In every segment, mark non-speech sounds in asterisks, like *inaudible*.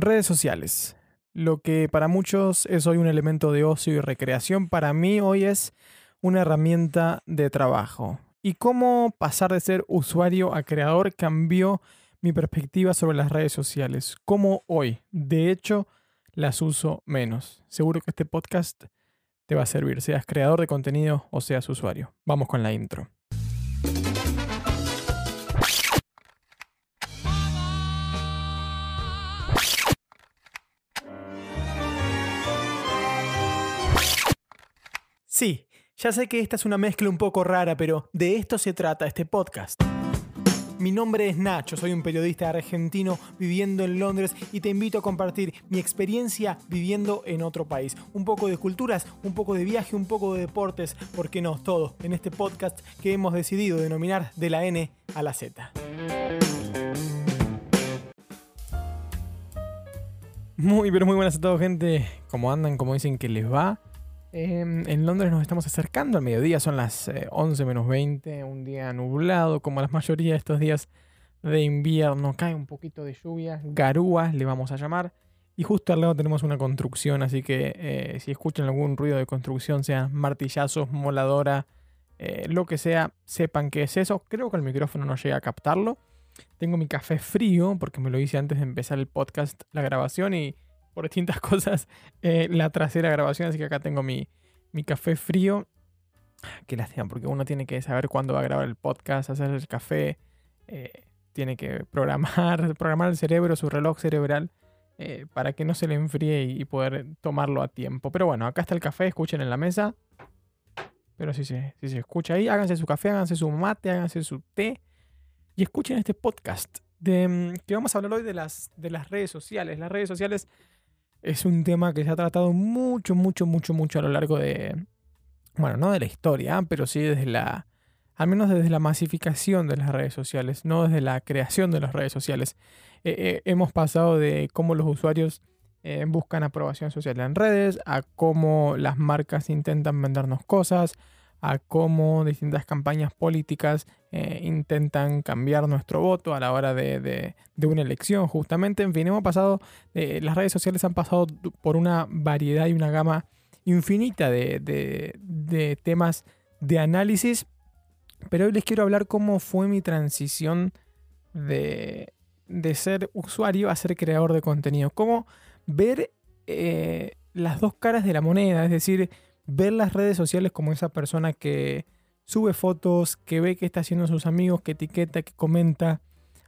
Redes sociales. Lo que para muchos es hoy un elemento de ocio y recreación, para mí hoy es una herramienta de trabajo. Y cómo pasar de ser usuario a creador cambió mi perspectiva sobre las redes sociales. Cómo hoy, de hecho, las uso menos. Seguro que este podcast te va a servir, seas creador de contenido o seas usuario. Vamos con la intro. Sí, ya sé que esta es una mezcla un poco rara, pero de esto se trata este podcast. Mi nombre es Nacho, soy un periodista argentino viviendo en Londres y te invito a compartir mi experiencia viviendo en otro país. Un poco de culturas, un poco de viaje, un poco de deportes, ¿por qué no? Todo en este podcast que hemos decidido denominar de la N a la Z. Muy, pero muy buenas a todos, gente. ¿Cómo andan? ¿Cómo dicen que les va? Em, en Londres nos estamos acercando al mediodía, son las 11 eh, menos 20, un día nublado, como la mayoría de estos días de invierno. Cae un poquito de lluvia, garúa le vamos a llamar. Y justo al lado tenemos una construcción, así que eh, si escuchan algún ruido de construcción, sea martillazos, moladora, eh, lo que sea, sepan que es eso. Creo que el micrófono no llega a captarlo. Tengo mi café frío, porque me lo hice antes de empezar el podcast, la grabación, y por distintas *laughs* cosas eh, la trasera grabación, así que acá tengo mi, café frío. Qué lástima, porque uno tiene que saber cuándo va a grabar el podcast, hacer el café, eh, tiene que programar, *laughs* programar el cerebro, su reloj cerebral, eh, para que no se le enfríe y, poder tomarlo a tiempo. Pero bueno, acá está el café, escuchen en la mesa. Pero si se, si se escucha ahí, háganse su café, háganse su mate, háganse su té y escuchen este podcast. De, mm, que vamos a hablar hoy de las, de las redes sociales. Las redes sociales es un tema que se ha tratado mucho, mucho, mucho, mucho a lo largo de, bueno, no de la historia, pero sí desde la, al menos desde la masificación de las redes sociales, no desde la creación de las redes sociales. Eh, eh, hemos pasado de cómo los usuarios eh, buscan aprobación social en redes, a cómo las marcas intentan vendernos cosas, a cómo distintas campañas políticas eh, intentan cambiar nuestro voto a la hora de, una elección, justamente. En fin, hemos pasado, eh, las redes sociales han pasado por una variedad y una gama infinita de, temas de análisis, pero hoy les quiero hablar cómo fue mi transición de, ser usuario a ser creador de contenido, cómo ver eh, las dos caras de la moneda, es decir, ver las redes sociales como esa persona que sube fotos, que ve que está haciendo sus amigos, que etiqueta, que comenta,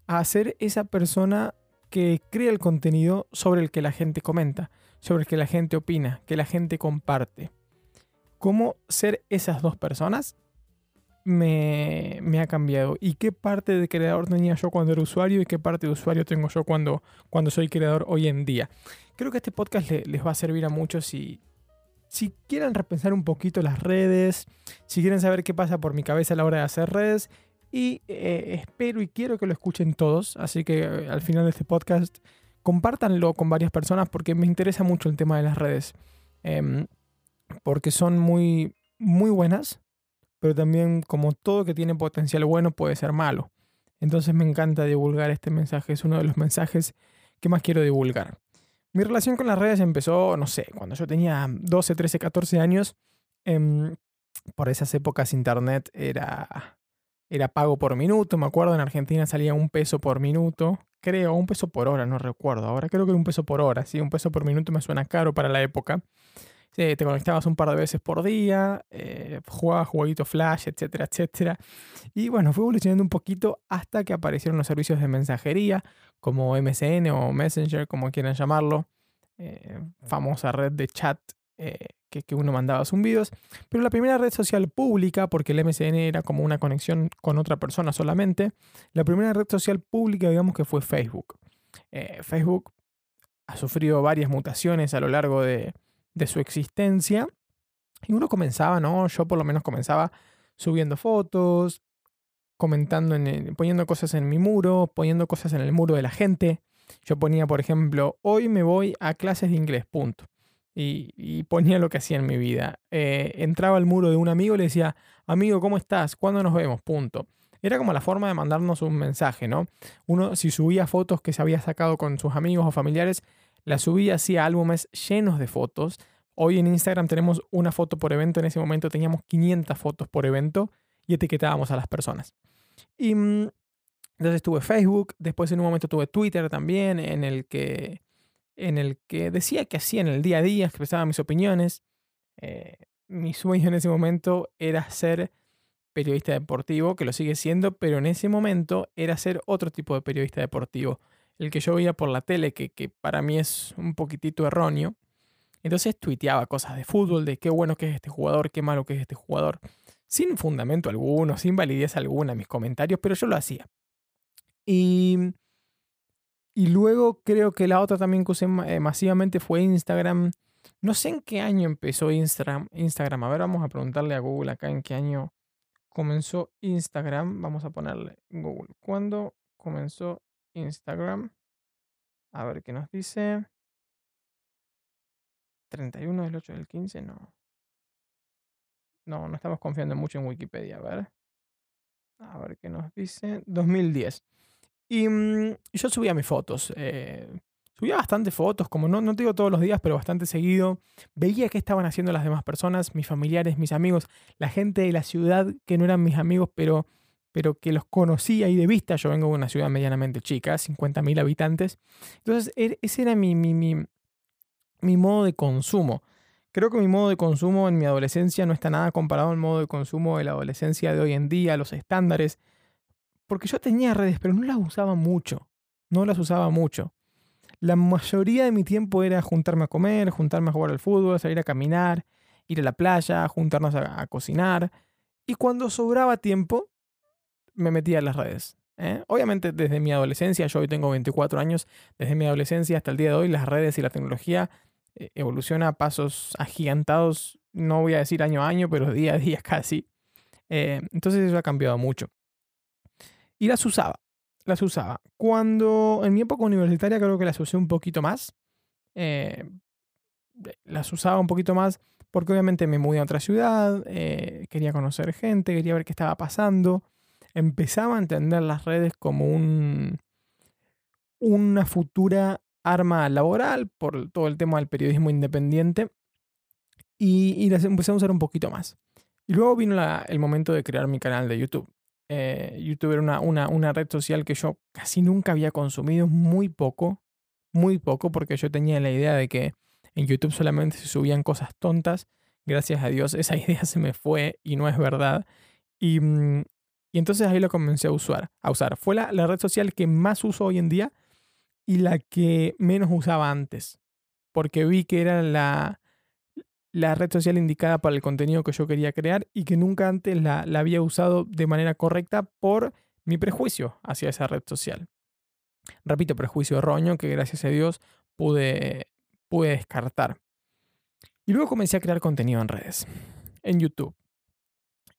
a ser esa persona que crea el contenido sobre el que la gente comenta, sobre el que la gente opina, que la gente comparte. ¿Cómo ser esas dos personas? Me, me, ha cambiado. ¿Y qué parte de creador tenía yo cuando era usuario y qué parte de usuario tengo yo cuando, cuando soy creador hoy en día? Creo que este podcast les va a servir a muchos y, si quieren repensar un poquito las redes, si quieren saber qué pasa por mi cabeza a la hora de hacer redes, y eh, espero y quiero que lo escuchen todos, así que eh, al final de este podcast compártanlo con varias personas porque me interesa mucho el tema de las redes, em, porque son muy, muy buenas, pero también como todo que tiene potencial bueno puede ser malo. Entonces me encanta divulgar este mensaje, es uno de los mensajes que más quiero divulgar. Mi relación con las redes empezó, no sé, cuando yo tenía 12, 13, 14 años. Em, por esas épocas internet era, era pago por minuto. Me acuerdo en Argentina salía un peso por minuto. Creo, un peso por hora, no recuerdo. Ahora creo que un peso por hora. Sí, un peso por minuto me suena caro para la época. Te conectabas un par de veces por día, eh, jugabas jueguitos flash, etcétera, etcétera. Y bueno, fue evolucionando un poquito hasta que aparecieron los servicios de mensajería como MSN o Messenger, como quieran llamarlo, eh, famosa red de chat eh, que, que, uno mandaba zumbidos. Pero la primera red social pública, porque el MSN era como una conexión con otra persona solamente, la primera red social pública, digamos que fue Facebook. Eh, Facebook ha sufrido varias mutaciones a lo largo de, de su existencia. Y uno comenzaba, ¿no? Yo por lo menos comenzaba subiendo fotos, comentando, en poniendo cosas en mi muro, poniendo cosas en el muro de la gente. Yo ponía, por ejemplo, hoy me voy a clases de inglés, punto. Y, ponía lo que hacía en mi vida. Eh, entraba al muro de un amigo y le decía, amigo, ¿cómo estás? ¿Cuándo nos vemos? Punto. era como la forma de mandarnos un mensaje, ¿no? Uno, si subía fotos que se había sacado con sus amigos o familiares, las subía así a álbumes llenos de fotos. Hoy en Instagram tenemos una foto por evento, en ese momento teníamos 500 fotos por evento y etiquetábamos a las personas. Y mm, entonces tuve Facebook, después en un momento tuve Twitter también, en el que, en el que decía que hacía en el día a día, expresaba mis opiniones. Eh, mi sueño en ese momento era ser periodista deportivo, que lo sigue siendo, pero en ese momento era ser otro tipo de periodista deportivo, el que yo veía por la tele, que, que para mí es un poquitito erróneo. Entonces tuiteaba cosas de fútbol, de qué bueno que es este jugador, qué malo que es este jugador, sin fundamento alguno, sin validez alguna mis comentarios, pero yo lo hacía. Y, y luego creo que la otra también que usé eh, masivamente fue Instagram. No sé en qué año empezó Instagram. Instagram. A ver, vamos a preguntarle a Google acá en qué año comenzó Instagram. Vamos a ponerle Google. ¿Cuándo comenzó Instagram? A ver qué nos dice. 31 del 8 del 15, no. No, no estamos confiando mucho en Wikipedia. A ver. A ver qué nos dice. 2010. Y mm, yo subía mis fotos. Eh, subía bastantes fotos, como no, no te digo todos los días, pero bastante seguido. Veía qué estaban haciendo las demás personas, mis familiares, mis amigos, la gente de la ciudad que no eran mis amigos, pero, pero que los conocía y de vista. Yo vengo de una ciudad medianamente chica, 50.000 habitantes. Entonces, er, ese era mi, mi, mi, mi modo de consumo. Creo que mi modo de consumo en mi adolescencia no está nada comparado al modo de consumo de la adolescencia de hoy en día, los estándares. Porque yo tenía redes, pero no las usaba mucho. No las usaba mucho. La mayoría de mi tiempo era juntarme a comer, juntarme a jugar al fútbol, salir a caminar, ir a la playa, juntarnos a, cocinar. Y cuando sobraba tiempo, me metía en las redes. ¿eh? Obviamente desde mi adolescencia, yo hoy tengo 24 años, desde mi adolescencia hasta el día de hoy, las redes y la tecnología eh, evoluciona a pasos agigantados, no voy a decir año a año, pero día a día *laughs* casi. Eh, entonces eso ha cambiado mucho. Y las usaba las usaba. Cuando en mi época universitaria creo que las usé un poquito más. Eh, las usaba un poquito más porque obviamente me mudé a otra ciudad, quería conocer gente, quería ver qué estaba pasando. Empezaba a entender las redes como un, una futura arma laboral por todo el tema del periodismo independiente y, las empecé a usar un poquito más. Y luego vino el momento de crear mi canal de YouTube. Eh, YouTube era una, una, red social que yo casi nunca había consumido, muy poco, muy poco, porque yo tenía la idea de que en YouTube solamente se subían cosas tontas. Gracias a Dios esa *laughs* idea se me fue y no es verdad. Y, mm, y entonces ahí lo comencé a usar. A usar. Fue la, la red social que más uso hoy en día y la que menos usaba antes, porque vi que era la, la red social indicada para el contenido que yo quería crear y que nunca antes la, había usado de manera correcta por mi prejuicio hacia esa red social. Repito, prejuicio erróneo que gracias a Dios pude, pude descartar. Y luego comencé a crear contenido en redes, en YouTube.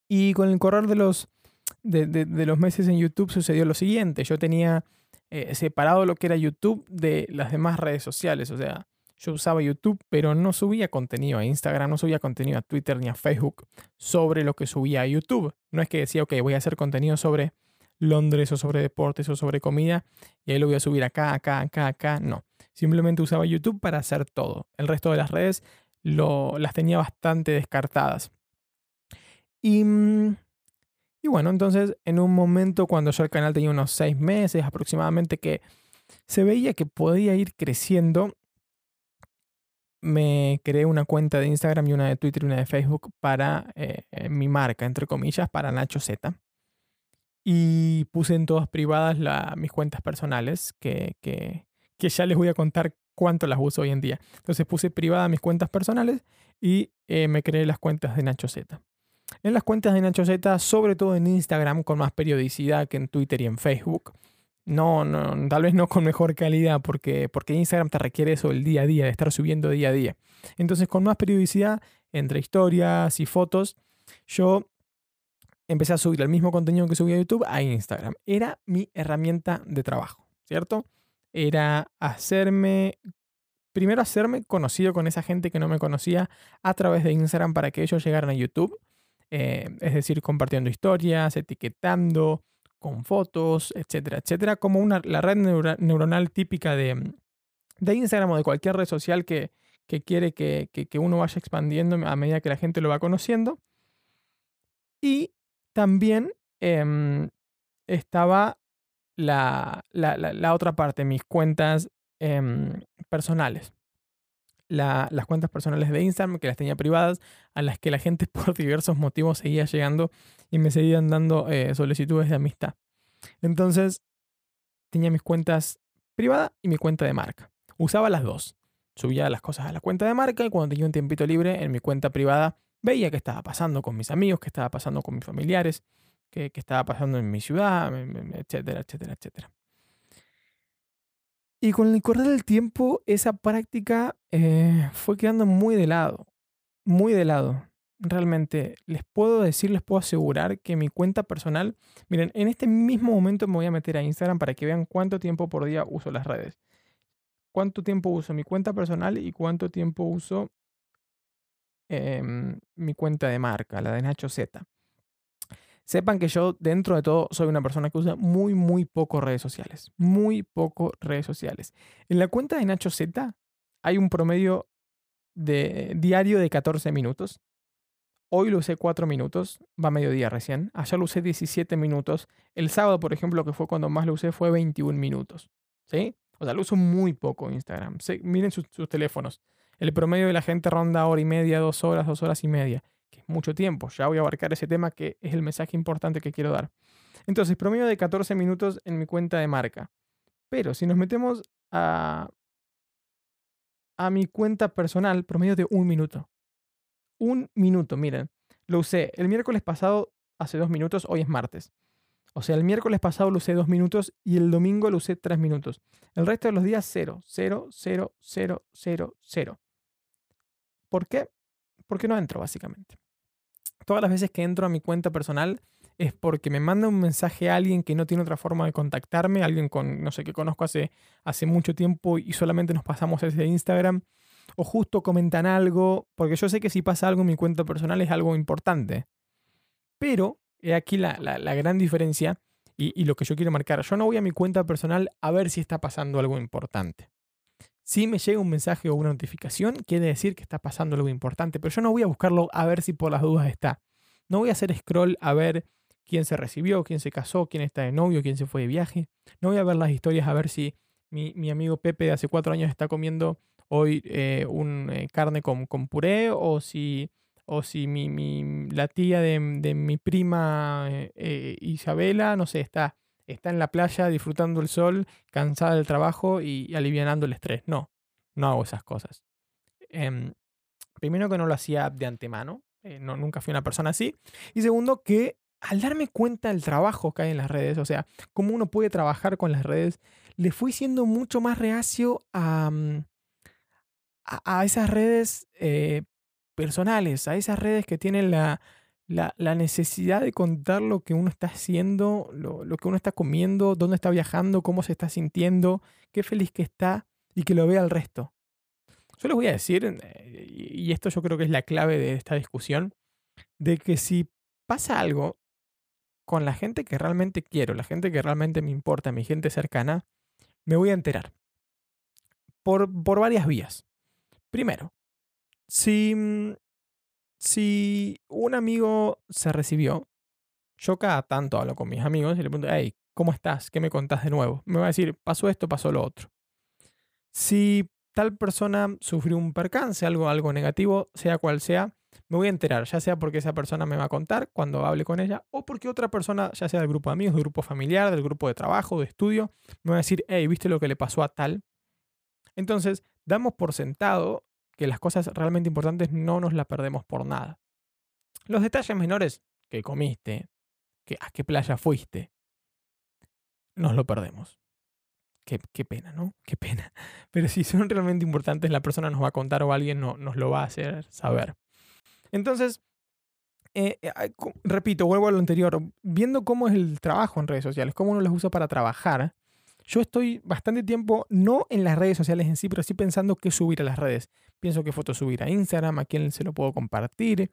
Y con el correr de los, de, los meses en YouTube sucedió lo siguiente. Yo tenía eh, separado lo que era YouTube de las demás redes sociales. O sea, yo usaba YouTube, pero no subía contenido a Instagram, no subía contenido a Twitter ni a Facebook sobre lo que subía a YouTube. No es que decía, ok, voy a hacer contenido sobre Londres o sobre deportes o sobre comida y ahí lo voy a subir acá, acá, acá, acá. No. Simplemente usaba YouTube para hacer todo. El resto de las redes lo, las tenía bastante descartadas. Y, mm, y bueno, entonces en un momento cuando yo el canal tenía unos seis meses aproximadamente que se veía que podía ir creciendo, me creé una cuenta de Instagram y una de Twitter y una de Facebook para eh, eh, mi marca, entre comillas, para Nacho Z. Y puse en todas privadas mis cuentas personales, que, que, ya les voy a contar cuánto las uso hoy en día. Entonces puse privadas mis cuentas personales y eh, me creé las cuentas de Nacho Z. En las cuentas de Nacho Z, sobre todo en Instagram, con más periodicidad que en Twitter y en Facebook, no, no, tal vez no con mejor calidad, porque, porque Instagram te requiere eso el día a día, de estar subiendo día a día. Entonces, con más periodicidad, entre historias y fotos, yo empecé a subir el mismo contenido que subía a YouTube a Instagram. Era mi herramienta de trabajo, ¿cierto? Era hacerme, primero hacerme conocido con esa gente que no me conocía a través de Instagram para que ellos llegaran a YouTube eh, es decir, compartiendo historias, etiquetando, con fotos, etcétera, etcétera, como una, la red neuronal típica de, de Instagram o de cualquier red social que, quiere que, uno vaya expandiendo a medida que la gente lo va conociendo. Y también em, estaba la, otra parte, mis cuentas em, personales. Las cuentas personales de Instagram, que las tenía privadas, a las que la gente *laughs* por diversos motivos seguía llegando y me seguían dando eh, solicitudes de amistad. Entonces, tenía mis cuentas privadas y mi cuenta de marca. Usaba las dos. Subía las cosas a la cuenta de marca y cuando tenía un tiempito libre en mi cuenta privada, veía qué estaba pasando con mis amigos, qué estaba pasando con mis familiares, qué, estaba pasando en mi ciudad, etcétera, etcétera, etcétera. Y con el correr del tiempo, esa práctica eh, fue quedando muy de lado, muy de lado. Realmente, les puedo decir, les puedo asegurar que mi cuenta personal, miren, en este mismo momento me voy a meter a Instagram para que vean cuánto tiempo por día uso las redes. Cuánto tiempo uso mi cuenta personal y cuánto tiempo uso em, mi cuenta de marca, la de Nacho Z. Sepan que yo, dentro de todo, soy una persona que usa muy, muy poco redes sociales. Muy poco redes sociales. En la cuenta de Nacho Z hay un promedio de diario de 14 minutos. Hoy lo usé 4 minutos, va a mediodía recién. Ayer lo usé 17 minutos. El sábado, por ejemplo, que fue cuando más lo usé, fue 21 minutos. ¿Sí? O sea, lo uso muy poco Instagram. miren sus, sus teléfonos. El promedio de la gente ronda hora y media, dos horas, dos horas y media que es mucho tiempo. Ya voy a abarcar ese tema que es el mensaje importante que quiero dar. Entonces, promedio de 14 minutos en mi cuenta de marca. Pero si nos metemos a, a mi cuenta personal, promedio de un minuto. Un minuto, miren. Lo usé el miércoles pasado hace dos minutos, hoy es martes. O sea, el miércoles pasado lo usé dos minutos y el domingo lo usé tres minutos. El resto de los días, cero, cero, cero, cero, cero, cero. ¿Por qué? Porque no entro, básicamente. Todas las veces que entro a mi cuenta personal es porque me manda un mensaje a alguien que no tiene otra forma de contactarme, alguien con, no sé, que conozco hace, hace mucho tiempo y solamente nos pasamos desde Instagram, o justo comentan algo, porque yo sé que si pasa algo en mi cuenta personal es algo importante. Pero, he aquí la, gran diferencia y lo que yo quiero marcar. Yo no voy a mi cuenta personal a ver si está pasando algo importante. Si me llega un mensaje o una notificación, quiere decir que está pasando algo importante, pero yo no voy a buscarlo a ver si por las dudas está. No voy a hacer scroll a ver quién se recibió, quién se casó, quién está de novio, quién se fue de viaje. No voy a ver las historias a ver si mi, amigo Pepe de hace cuatro años está comiendo hoy eh, un eh, carne con, puré o si, o si mi, la tía de, mi prima eh, Isabela, no sé, está está en la playa disfrutando el sol, cansada del trabajo y alivianando el estrés. No, no hago esas cosas. Em, primero que no lo hacía de antemano, eh, no, nunca fui una persona así. Y segundo que al darme cuenta del trabajo que hay en las redes, o sea, cómo uno puede trabajar con las redes, le fui siendo mucho más reacio a, mm, a, esas redes eh, personales, a esas redes que tienen la, la, necesidad de contar lo que uno está haciendo, lo, que uno está comiendo, dónde está viajando, cómo se está sintiendo, qué feliz que está y que lo vea el resto. Yo les voy a decir, eh, y esto yo creo que es la clave de esta discusión, de que si pasa algo con la gente que realmente quiero, la gente que realmente me importa, mi gente cercana, me voy a enterar. Por, por varias vías. Primero, si mm, si un amigo se recibió, yo cada tanto hablo con mis amigos y le pregunto, hey, ¿cómo estás? ¿Qué me contás de nuevo? Me va a decir, pasó esto, pasó lo otro. Si tal persona sufrió un percance, algo, algo negativo, sea cual sea, me voy a enterar, ya sea porque esa persona me va a contar cuando hable con ella, o porque otra persona, ya sea del grupo de amigos, del grupo familiar, del grupo de trabajo, de estudio, me va a decir, hey, ¿viste lo que le pasó a tal? Entonces, damos por sentado que las cosas realmente importantes no nos las perdemos por nada. Los detalles menores, que comiste, que, a qué playa fuiste, nos lo perdemos. Qué, qué, pena, ¿no? Qué pena. *laughs* Pero si son realmente importantes, la persona nos va a contar o alguien no, nos lo va a hacer saber. Entonces, eh, eh, repito, vuelvo a lo anterior, viendo cómo es el trabajo en redes sociales, cómo uno los usa para trabajar, yo estoy bastante tiempo, no en las redes sociales en sí, pero sí pensando qué subir a las redes. Pienso qué foto subir a Instagram, a quién se lo puedo compartir.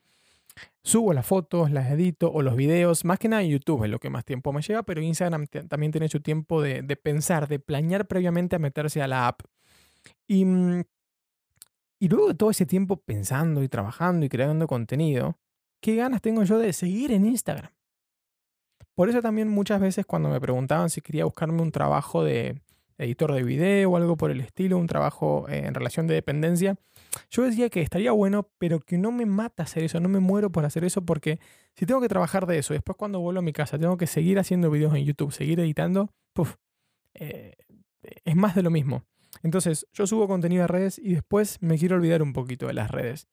Subo las fotos, las edito o los videos, más que nada en YouTube es lo que más tiempo me lleva, pero Instagram también tiene su tiempo de, pensar, de planear previamente a meterse a la app. Y luego de todo ese tiempo pensando y trabajando y creando contenido, ¿qué ganas tengo yo de seguir en Instagram? Por eso también muchas veces cuando me preguntaban si quería buscarme un trabajo de editor de video o algo por el estilo, un trabajo en relación de dependencia, yo decía que estaría bueno, pero que no me mata hacer eso, no me muero por hacer eso porque si tengo que trabajar de eso, después cuando vuelvo a mi casa tengo que seguir haciendo videos en YouTube, seguir editando, puff, eh, es más de lo mismo. Entonces, yo subo contenido a redes y después me quiero olvidar un poquito de las redes.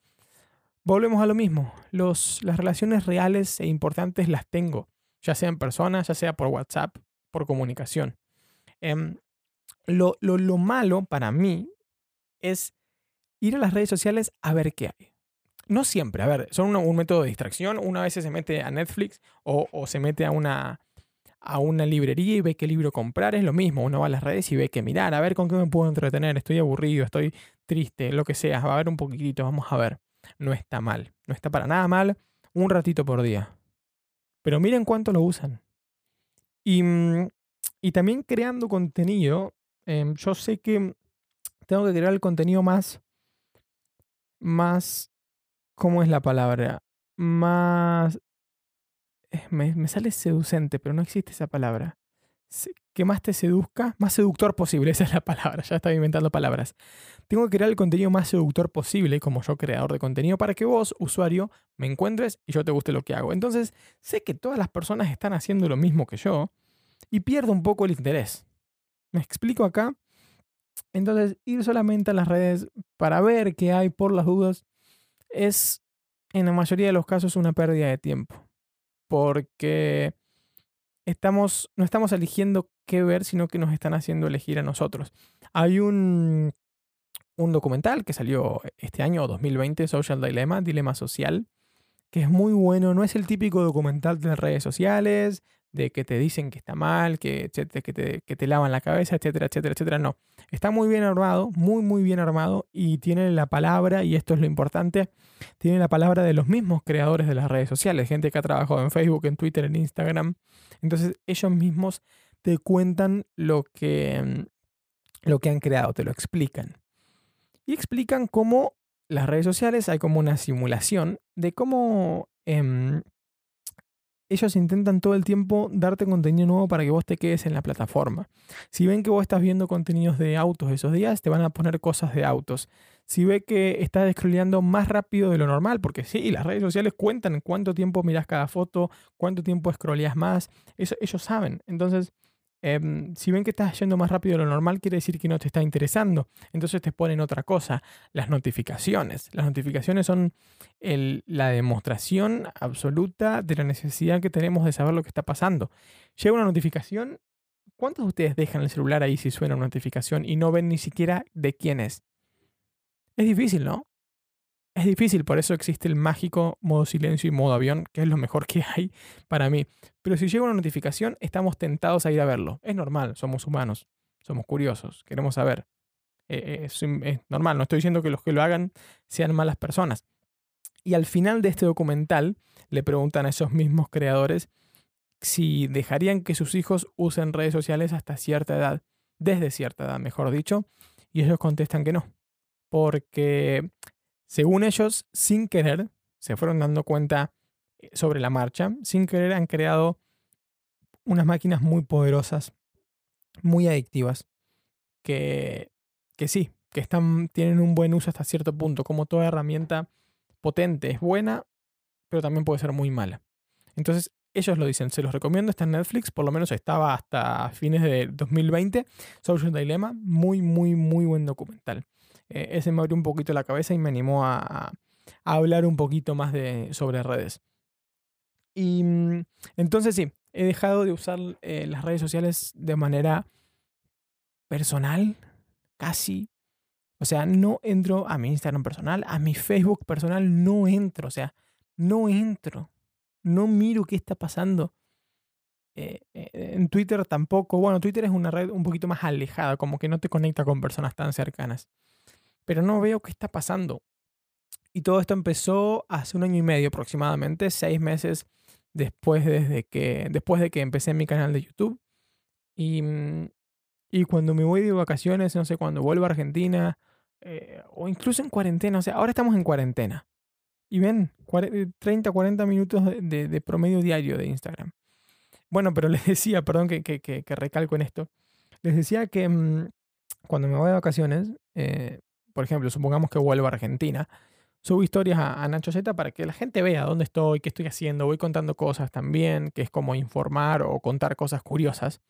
Volvemos a lo mismo. Los, las relaciones reales e importantes las tengo ya sea en persona, ya sea por WhatsApp, por comunicación. Em, lo, malo para mí es ir a las redes sociales a ver qué hay. No siempre, a ver, son un, método de distracción. Una vez se mete a Netflix o, se mete a una, a una librería y ve qué libro comprar, es lo mismo. Uno va a las redes y ve que mirar, a ver con qué me puedo entretener, estoy aburrido, estoy triste, lo que sea, va a ver un poquitito, vamos a ver. No está mal, no está para nada mal, un ratito por día. Pero miren cuánto lo usan. Y, mm, también creando contenido, em, yo sé que tengo que crear el contenido más, más, ¿cómo es la palabra? Más, eh, me, me sale seducente, pero no existe esa palabra que más te seduzca, más seductor posible, *laughs* esa es la palabra, ya estaba inventando palabras. Tengo que crear el contenido más seductor posible como yo creador de contenido para que vos, usuario, me encuentres y yo te guste lo que hago. Entonces, sé que todas las personas están haciendo lo mismo que yo y pierdo un poco el interés. ¿Me explico acá? Entonces, ir solamente a las redes para ver qué hay por las dudas es, en la mayoría de los casos, una pérdida de tiempo. Porque estamos, no estamos eligiendo qué ver, sino que nos están haciendo elegir a nosotros. Hay un, un documental que salió este año, 2020, Social Dilemma, Dilema Social, que es muy bueno. No es el típico documental de redes sociales, de que te dicen que está mal, que, que, te, que te lavan la cabeza, etcétera, etcétera, etcétera. No, está muy bien armado, muy, muy bien armado y tiene la palabra, y esto es lo importante, tiene la palabra de los mismos creadores de las redes sociales, gente que ha trabajado en Facebook, en Twitter, en Instagram. Entonces ellos mismos te cuentan lo que, mm, lo que han creado, te lo explican. Y explican cómo las redes sociales hay como una simulación de cómo em, ellos intentan todo el tiempo darte contenido nuevo para que vos te quedes en la plataforma. Si ven que vos estás viendo contenidos de autos esos días, te van a poner cosas de autos. Si ve que estás scrolleando más rápido de lo normal, porque sí, las redes sociales cuentan cuánto tiempo miras cada foto, cuánto tiempo scrolleas más, eso ellos saben. Entonces, Em, si ven que estás yendo más rápido de lo normal, quiere decir que no te está interesando. Entonces te ponen otra cosa, las notificaciones. Las notificaciones son la demostración absoluta de la necesidad que tenemos de saber lo que está pasando. Llega una notificación, ¿cuántos de ustedes dejan el celular ahí si suena una notificación y no ven ni siquiera de quién es? Es difícil, ¿no? Es difícil, por eso existe el mágico modo silencio y modo avión, que es lo mejor que hay para mí. Pero si llega una notificación, estamos tentados a ir a verlo. Es normal, somos humanos, somos curiosos, queremos saber. Eh, eh, es, normal, no estoy diciendo que los que lo hagan sean malas personas. Y al final de este documental le preguntan a esos mismos creadores si dejarían que sus hijos usen redes sociales hasta cierta edad, desde cierta edad, mejor dicho, y ellos contestan que no, porque según ellos, sin querer, se fueron dando cuenta eh, sobre la marcha, sin querer han creado unas máquinas muy poderosas, muy adictivas, que, que sí, que están, tienen un buen uso hasta cierto punto, como toda herramienta potente es buena, pero también puede ser muy mala. Entonces, ellos lo dicen, se los recomiendo, está en Netflix, por lo menos estaba hasta fines de 2020, Social Dilemma, muy, muy, muy buen documental. Eh, ese me abrió un poquito la cabeza y me animó a, hablar un poquito más de, sobre redes. Y mm, entonces sí, he dejado de usar eh, las redes sociales de manera personal, casi. O sea, no entro a mi Instagram personal, a mi Facebook personal no entro. O sea, no entro. No miro qué está pasando. Eh, en Twitter tampoco. Bueno, Twitter es una red un poquito más alejada, como que no te conecta con personas tan cercanas pero no veo qué está pasando. Y todo esto empezó hace un año y medio aproximadamente, seis meses después, desde que, después de que empecé mi canal de YouTube. Y, mm, y cuando me voy de vacaciones, no sé, cuando vuelvo a Argentina, eh, o incluso en cuarentena, o sea, ahora estamos en cuarentena. Y ven, 30, 40 minutos de, promedio diario de Instagram. Bueno, pero *laughs* les decía, perdón que, que, que, recalco en esto, les decía que mm, cuando me voy de vacaciones, eh, por ejemplo, supongamos que vuelvo a Argentina, subo historias a, Nacho Z para que la gente vea dónde estoy, qué estoy haciendo, voy contando cosas también, que es como informar o contar cosas curiosas.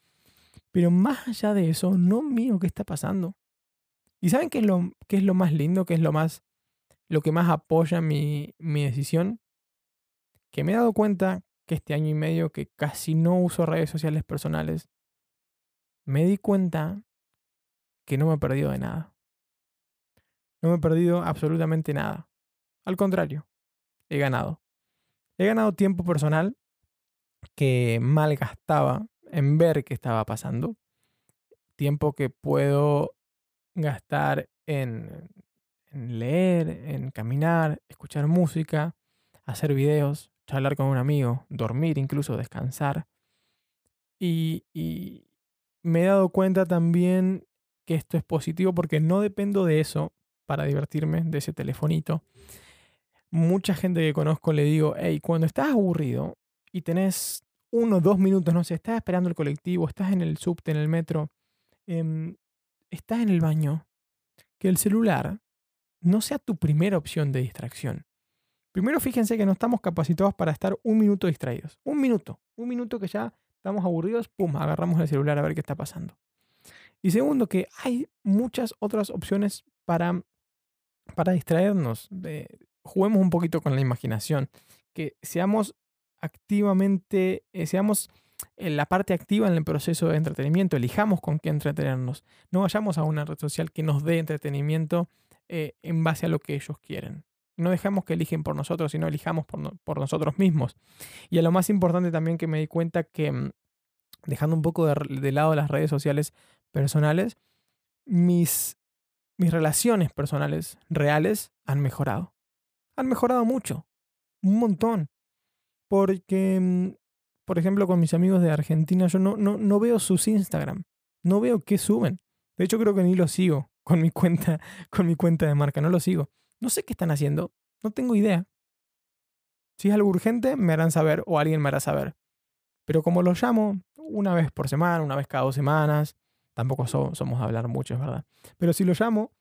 Pero más allá de eso, no miro qué está pasando. ¿Y saben qué es lo, qué es lo más lindo, qué es lo más lo que más apoya mi, mi decisión? Que me he dado cuenta que este año y medio que casi no uso redes sociales personales, me di cuenta que no me he perdido de nada. No me he perdido absolutamente nada. Al contrario, he ganado. He ganado tiempo personal que malgastaba en ver qué estaba pasando. Tiempo que puedo gastar en, leer, en caminar, escuchar música, hacer videos, charlar con un amigo, dormir incluso, descansar. Y, me he dado cuenta también que esto es positivo porque no dependo de eso para divertirme, de ese telefonito. Mucha gente que conozco le digo, hey, cuando estás aburrido y tenés uno dos minutos, no sé, estás esperando el colectivo, estás en el subte, en el metro, em, estás en el baño, que el celular no sea tu primera opción de distracción. Primero fíjense que no estamos capacitados para estar un minuto distraídos. Un minuto. Un minuto que ya estamos aburridos, pum, agarramos el celular a ver qué está pasando. Y segundo, que hay muchas otras opciones para, para distraernos. juguemos un poquito con la imaginación. Que seamos activamente, eh, seamos en la parte activa en el proceso de entretenimiento, elijamos con qué entretenernos. No vayamos a una red social que nos dé entretenimiento eh, en base a lo que ellos quieren. No dejamos que eligen por nosotros, sino elijamos por, por nosotros mismos. Y a lo más importante también que me di cuenta que, mm, dejando un poco de, lado las redes sociales personales, mis, mis relaciones personales reales han mejorado. Han mejorado mucho, un montón. Porque, mm, por ejemplo, con mis amigos de Argentina, yo no, no, no veo sus Instagram. No veo qué suben. De hecho, creo que ni lo sigo *laughs* con mi cuenta, con mi cuenta de marca. No lo sigo. No sé qué están haciendo. No tengo idea. Si es algo urgente, me harán saber o alguien me hará saber. Pero como lo llamo una vez por semana, una vez cada dos semanas, tampoco somos a hablar mucho, es verdad. Pero si lo llamo,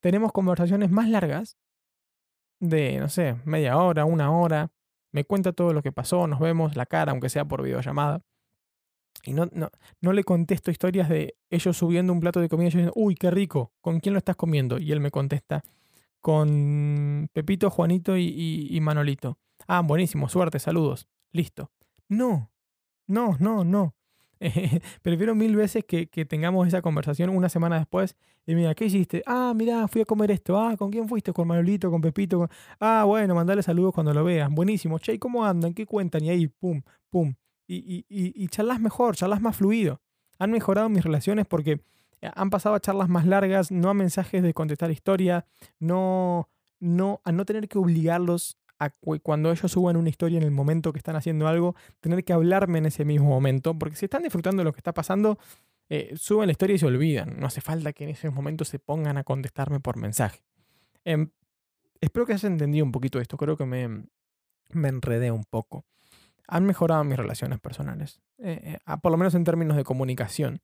tenemos conversaciones más largas de, no sé, media hora, una hora. Me cuenta todo lo que pasó, nos vemos la cara, aunque sea por videollamada. Y no, no, no le contesto historias de ellos subiendo un plato de comida y yo diciendo, uy, qué rico, ¿con quién lo estás comiendo? Y él me contesta, con Pepito, Juanito y, Manolito. Ah, buenísimo, suerte, saludos. Listo. No, no, no, no. *laughs* prefiero mil veces que, tengamos esa conversación una semana después y mira, ¿qué hiciste? Ah, mira, fui a comer esto. Ah, ¿con quién fuiste? Con Manolito, con Pepito. Ah, bueno, mandale saludos cuando lo veas. Buenísimo. Che, ¿cómo andan? ¿Qué cuentan? Y ahí, pum, pum. Y, y, y, charlas mejor, charlas más fluido. Han mejorado mis relaciones porque han pasado a charlas más largas, no a mensajes de contestar historia, no, no, a no tener que obligarlos a cuando ellos suban una historia en el momento que están haciendo algo, tener que hablarme en ese mismo momento, porque si están disfrutando de lo que está pasando, eh, suben la historia y se olvidan. No hace falta que en ese momento se pongan a contestarme por mensaje. Em, espero que hayas entendido un poquito esto, creo que me, me enredé un poco. Han mejorado mis relaciones personales, eh, eh, por lo menos en términos de comunicación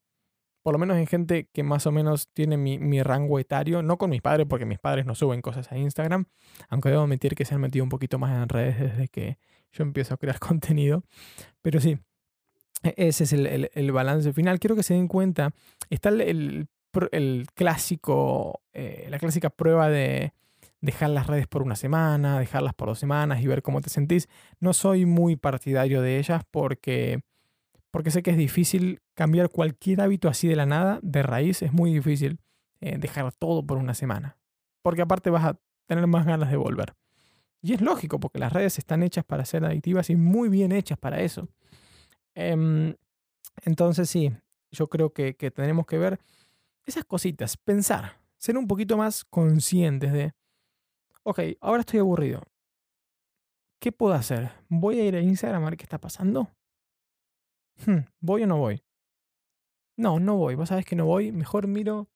por lo menos en gente que más o menos tiene mi, rango etario, no con mis padres, porque mis padres no suben cosas a Instagram, aunque debo admitir que se han metido un poquito más en redes desde que yo empiezo a crear *laughs* contenido. Pero sí, e, ese es el, balance final. Quiero que se den cuenta, está el, clásico, eh, la clásica prueba de dejar las redes por una semana, dejarlas por dos semanas y ver cómo te sentís. No soy muy partidario de ellas porque porque sé que es difícil cambiar cualquier hábito así de la nada, de raíz, es muy difícil eh, dejar todo por una semana, porque aparte vas a tener más ganas de volver. Y es lógico, porque las redes están hechas para ser adictivas y muy bien hechas para eso. Em, entonces sí, yo creo que, tenemos que ver esas cositas, pensar, ser un poquito más conscientes de, ok, ahora estoy aburrido. ¿Qué puedo hacer? ¿Voy a ir a Instagram a ver qué está pasando? Hmm, ¿Voy o no voy? No, no voy. Vos sabés que no voy. Mejor miro,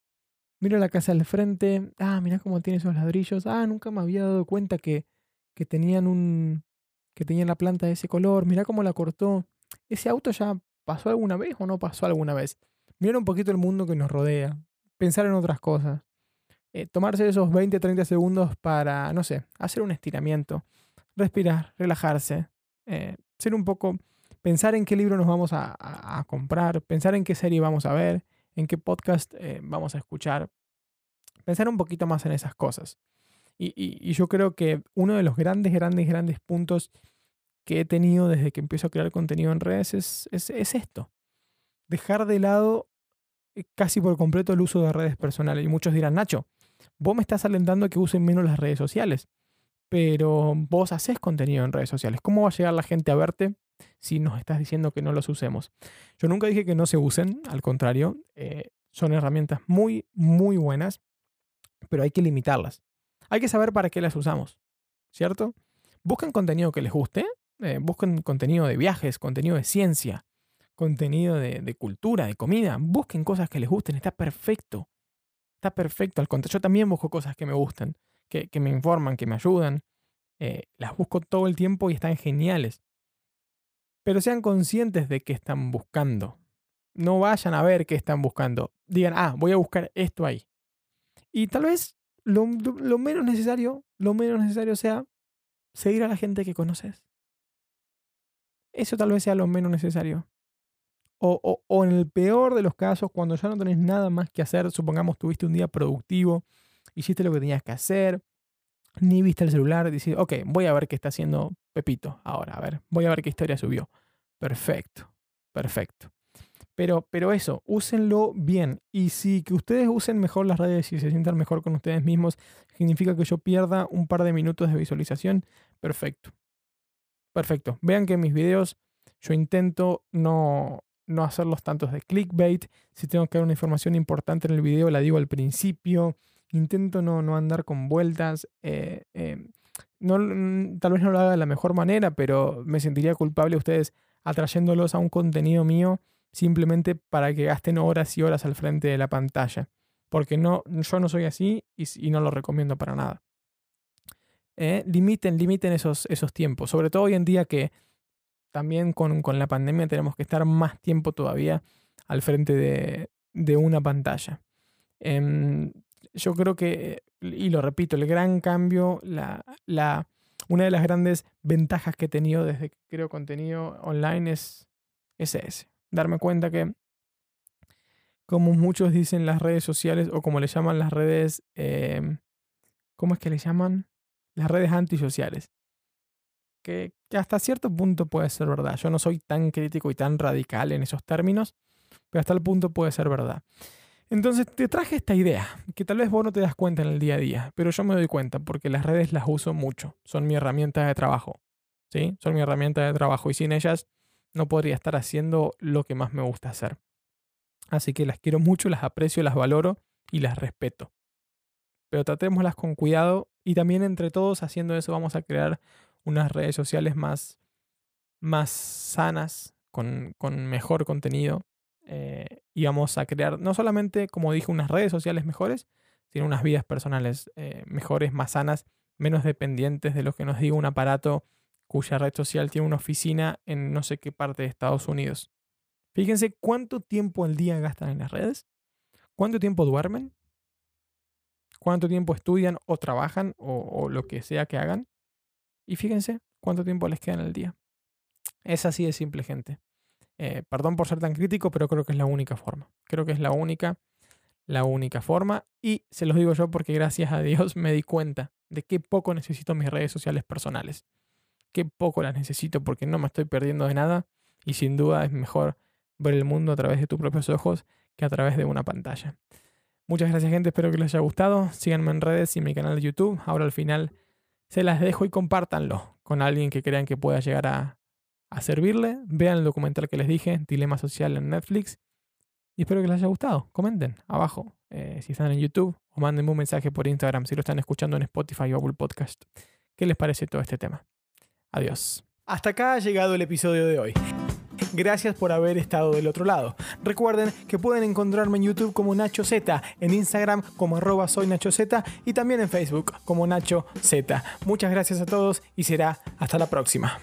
miro la casa del frente. Ah, mirá cómo tiene esos ladrillos. Ah, nunca me había dado cuenta que, que tenían un. que tenían la planta de ese color. Mirá cómo la cortó. ¿Ese auto ya pasó alguna vez o no pasó alguna vez? Mirar un poquito el mundo que nos rodea. Pensar en otras cosas. Eh, tomarse esos 20, 30 segundos para, no sé, hacer un estiramiento. Respirar, relajarse. eh, ser un poco pensar en qué libro nos vamos a, comprar, pensar en qué serie vamos a ver, en qué podcast eh, vamos a escuchar, pensar un poquito más en esas cosas. Y, yo creo que uno de los grandes, grandes, grandes puntos que he tenido desde que empiezo a crear contenido en redes es, es, es esto. Dejar de lado eh, casi por completo el uso de redes personales. Y muchos dirán, Nacho, vos me estás alentando a que usen menos las redes sociales. Pero vos haces contenido en redes sociales. ¿Cómo va a llegar la gente a verte si nos estás diciendo que no los usemos. Yo nunca dije que no se usen, al contrario, eh, son herramientas muy, muy buenas, pero hay que limitarlas. Hay que saber para qué las usamos, ¿cierto? Busquen contenido que les guste, eh, busquen contenido de viajes, contenido de ciencia, contenido de, cultura, de comida, busquen cosas que les gusten, está perfecto. Está perfecto, al contrario, yo también busco cosas que me gustan, que, que me informan, que me ayudan. eh, las busco todo el tiempo y están geniales pero sean conscientes de qué están buscando. No vayan a ver qué están buscando. Digan, ah, voy a buscar esto ahí. Y tal vez lo, menos necesario, lo menos necesario sea seguir a la gente que conoces. Eso tal vez sea lo menos necesario. O, o- o en el peor de los casos, cuando ya no tenés nada más que hacer, supongamos tuviste un día productivo, hiciste lo que tenías que hacer, ni viste el celular, decís, ok, voy a ver qué está haciendo Pepito ahora, a ver, voy a ver qué historia subió. Perfecto, perfecto. Pero, pero eso, úsenlo bien. Y si que ustedes usen mejor las redes y se sientan mejor con ustedes mismos, significa que yo pierda un par de minutos de visualización. Perfecto. Perfecto. Vean que mis videos yo intento no, no hacerlos tantos de clickbait. Si tengo que dar una información importante en el video, la digo al principio. Intento no, no andar con vueltas. eh, eh, no, tal vez no lo haga de la mejor manera, pero me sentiría culpable ustedes atrayéndolos a un contenido mío simplemente para que gasten horas y horas al frente de la pantalla. Porque no, yo no soy así y no lo recomiendo para nada. Eh, limiten, limiten esos, esos tiempos. Sobre todo hoy en día que también con, con la pandemia tenemos que estar más tiempo todavía al frente de, de una pantalla. Em, yo creo que, y lo repito, el gran cambio, la, la, una de las grandes ventajas que he tenido desde que creo contenido online es, es ese. Darme cuenta que, como muchos dicen las redes sociales, o como le llaman las redes, em, ¿cómo es que le llaman? Las redes antisociales. Que, que hasta cierto punto puede ser verdad. Yo no soy tan crítico y tan radical en esos términos, pero hasta el punto puede ser verdad. Entonces te traje esta idea, que tal vez vos no te das cuenta en el día a día, pero yo me doy cuenta porque las redes las uso mucho, son mi herramienta de trabajo, ¿sí? Son mi herramienta de trabajo y sin ellas no podría estar haciendo lo que más me gusta hacer. Así que las quiero mucho, las aprecio, las valoro y las respeto. Pero tratémoslas con cuidado y también entre todos haciendo eso vamos a crear unas redes sociales más, más sanas, con, con mejor contenido, eh, y vamos a crear no solamente, como dije, unas redes sociales mejores, sino unas vidas personales eh, mejores, más sanas, menos dependientes de lo que nos diga un aparato cuya red social tiene una oficina en no sé qué parte de Estados Unidos. Fíjense cuánto tiempo al día gastan en las redes, cuánto tiempo duermen, cuánto tiempo estudian o trabajan o, o lo que sea que hagan. Y fíjense cuánto tiempo les queda en el día. Es así de simple, gente. Eh, perdón por ser tan crítico, pero creo que es la única forma. Creo que es la única, la única forma. Y se los digo yo porque gracias a Dios me di cuenta de qué poco necesito mis redes sociales personales. Qué poco las necesito porque no me estoy perdiendo de nada. Y sin duda es mejor ver el mundo a través de tus propios ojos que a través de una pantalla. Muchas gracias gente, espero que les haya gustado. Síganme en redes y en mi canal de YouTube. Ahora al final se las dejo y compártanlo con alguien que crean que pueda llegar a, a servirle. Vean el documental que les dije, Dilema Social en Netflix. Y espero que les haya gustado. Comenten abajo eh, si están en YouTube, o mándenme un mensaje por Instagram si lo están escuchando en Spotify o Apple Podcast. ¿Qué les parece todo este tema? Adiós. Hasta acá ha llegado el episodio de hoy. Gracias por haber estado del otro lado. Recuerden que pueden encontrarme en YouTube como Nacho Z, en Instagram como arroba soy Nacho y también en Facebook como Nacho Z. Muchas gracias a todos y será hasta la próxima.